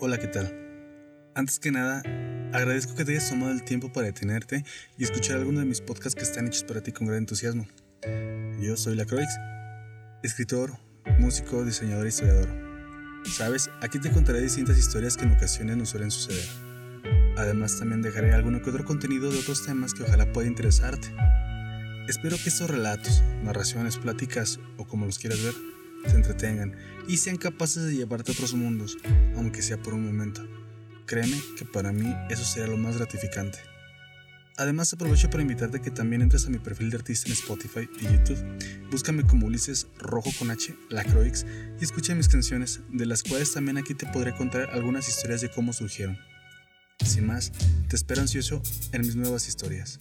Hola, ¿qué tal? Antes que nada, agradezco que te hayas tomado el tiempo para detenerte y escuchar alguno de mis podcasts que están hechos para ti con gran entusiasmo. Yo soy La Croix, escritor, músico, diseñador e historiador. Sabes, aquí te contaré distintas historias que en ocasiones nos suelen suceder. Además, también dejaré alguno que otro contenido de otros temas que ojalá pueda interesarte. Espero que estos relatos, narraciones, pláticas o como los quieras ver, te entretengan y sean capaces de llevarte a otros mundos, aunque sea por un momento. Créeme que para mí eso será lo más gratificante. Además aprovecho para invitarte que también entres a mi perfil de artista en Spotify y YouTube. Búscame como Ulises Rojo con H, La Croix, y escucha mis canciones, de las cuales también aquí te podré contar algunas historias de cómo surgieron. Sin más, te espero ansioso en mis nuevas historias.